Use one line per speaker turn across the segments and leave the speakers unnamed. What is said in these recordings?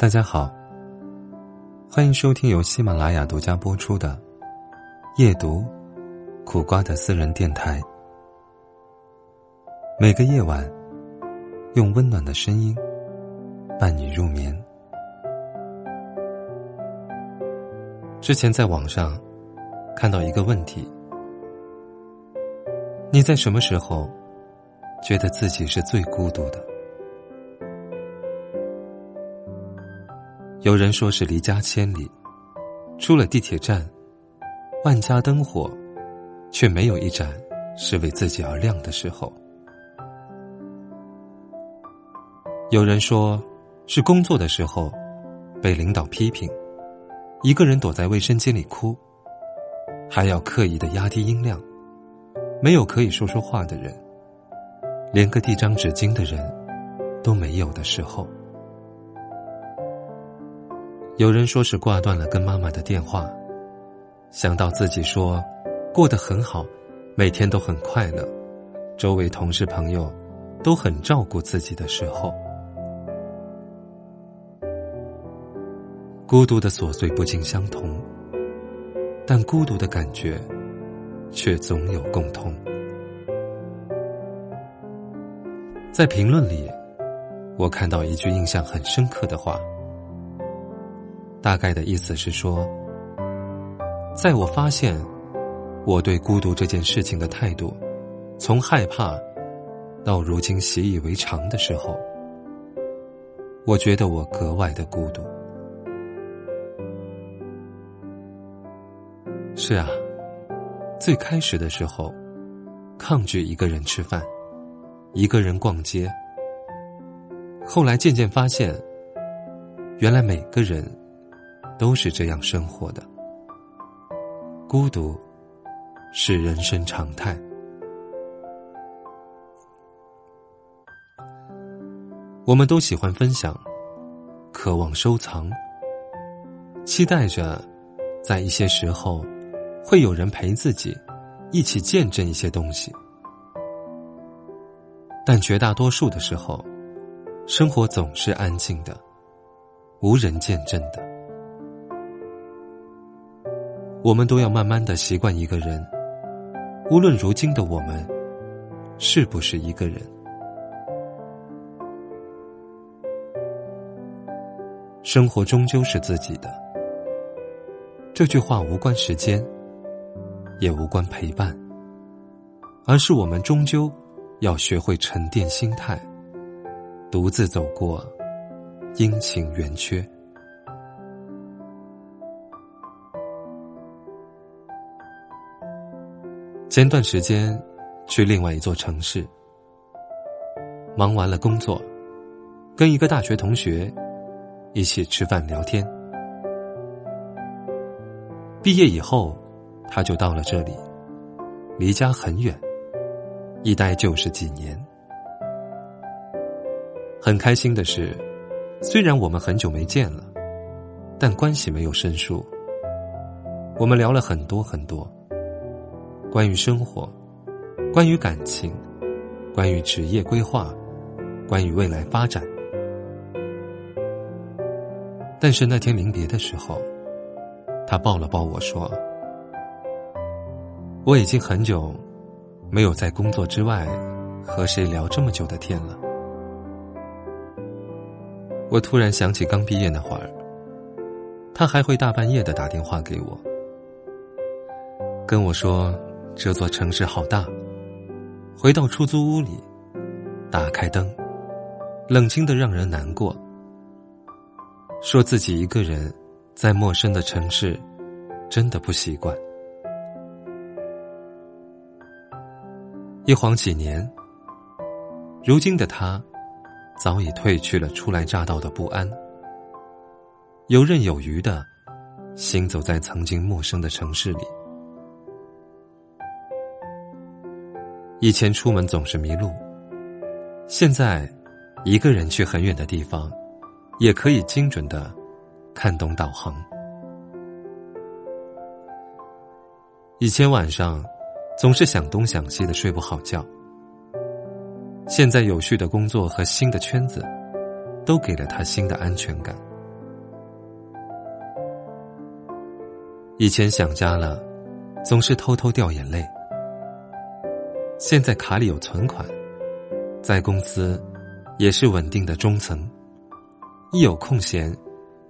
大家好，欢迎收听由喜马拉雅独家播出的《夜读苦瓜的私人电台》。每个夜晚，用温暖的声音伴你入眠。之前在网上看到一个问题：你在什么时候觉得自己是最孤独的？有人说是离家千里，出了地铁站，万家灯火，却没有一盏是为自己而亮的时候。有人说是工作的时候，被领导批评，一个人躲在卫生间里哭，还要刻意的压低音量，没有可以说说话的人，连个递张纸巾的人都没有的时候。有人说是挂断了跟妈妈的电话，想到自己说过得很好，每天都很快乐，周围同事朋友都很照顾自己的时候，孤独的琐碎不尽相同，但孤独的感觉却总有共通。在评论里，我看到一句印象很深刻的话。大概的意思是说，在我发现我对孤独这件事情的态度，从害怕到如今习以为常的时候，我觉得我格外的孤独。是啊，最开始的时候，抗拒一个人吃饭，一个人逛街，后来渐渐发现，原来每个人。都是这样生活的，孤独是人生常态。我们都喜欢分享，渴望收藏，期待着在一些时候会有人陪自己一起见证一些东西。但绝大多数的时候，生活总是安静的，无人见证的。我们都要慢慢的习惯一个人，无论如今的我们是不是一个人。生活终究是自己的，这句话无关时间，也无关陪伴，而是我们终究要学会沉淀心态，独自走过阴晴圆缺。前段时间，去另外一座城市，忙完了工作，跟一个大学同学一起吃饭聊天。毕业以后，他就到了这里，离家很远，一待就是几年。很开心的是，虽然我们很久没见了，但关系没有生疏。我们聊了很多很多。关于生活，关于感情，关于职业规划，关于未来发展。但是那天临别的时候，他抱了抱我说：“我已经很久没有在工作之外和谁聊这么久的天了。”我突然想起刚毕业那会儿，他还会大半夜的打电话给我，跟我说。这座城市好大。回到出租屋里，打开灯，冷清的让人难过。说自己一个人在陌生的城市，真的不习惯。一晃几年，如今的他，早已褪去了初来乍到的不安，游刃有余的行走在曾经陌生的城市里。以前出门总是迷路现在一个人去很远的地方也可以精准的看懂导航。以前晚上总是想东想西的睡不好觉现在有序的工作和新的圈子都给了他新的安全感。以前想家了总是偷偷掉眼泪现在卡里有存款，在公司也是稳定的中层，一有空闲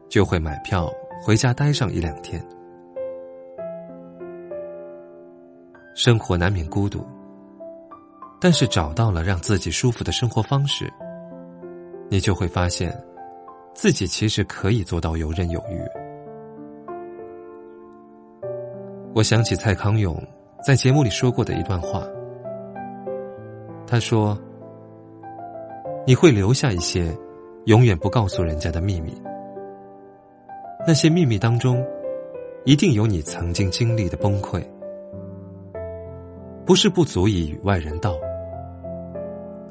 就会买票回家待上一两天。生活难免孤独，但是找到了让自己舒服的生活方式，你就会发现，自己其实可以做到游刃有余。我想起蔡康永在节目里说过的一段话，他说：“你会留下一些永远不告诉人家的秘密，那些秘密当中，一定有你曾经经历的崩溃。”不是不足以与外人道，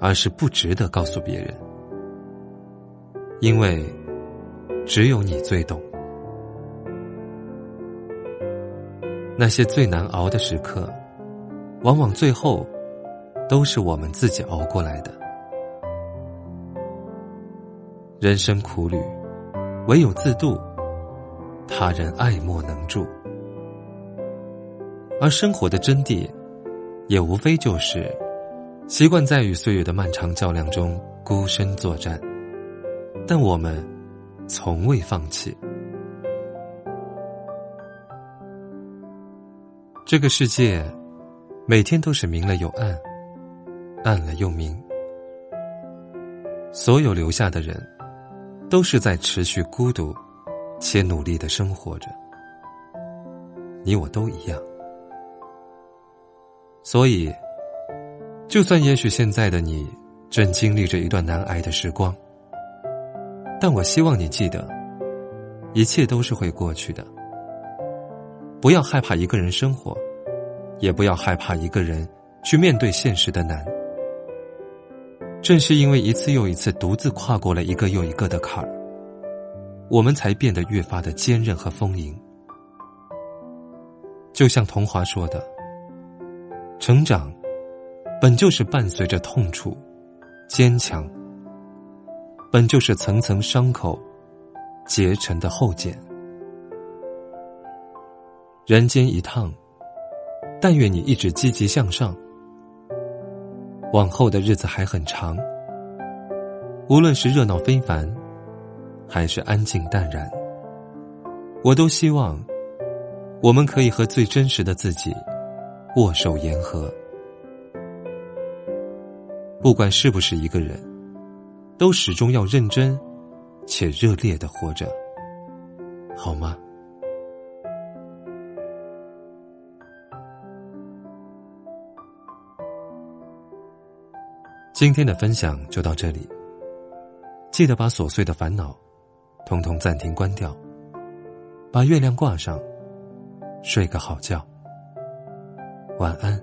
而是不值得告诉别人，因为只有你最懂。那些最难熬的时刻，往往最后都是我们自己熬过来的。人生苦旅，唯有自渡，他人爱莫能助。而生活的真谛。也无非就是习惯在与岁月的漫长较量中孤身作战，但我们从未放弃。这个世界每天都是明了有暗，暗了又明。所有留下的人，都是在持续孤独且努力的生活着。你我都一样。所以，就算也许现在的你正经历着一段难挨的时光，但我希望你记得，一切都是会过去的。不要害怕一个人生活，也不要害怕一个人去面对现实的难。正是因为一次又一次独自跨过了一个又一个的坎儿，我们才变得越发的坚韧和丰盈。就像童华说的。成长，本就是伴随着痛楚、坚强，本就是层层伤口结成的厚茧。人间一趟，但愿你一直积极向上。往后的日子还很长，无论是热闹非凡，还是安静淡然，我都希望我们可以和最真实的自己。握手言和，不管是不是一个人，都始终要认真且热烈的活着，好吗？今天的分享就到这里，记得把琐碎的烦恼统统暂停关掉，把月亮挂上，睡个好觉。晚安。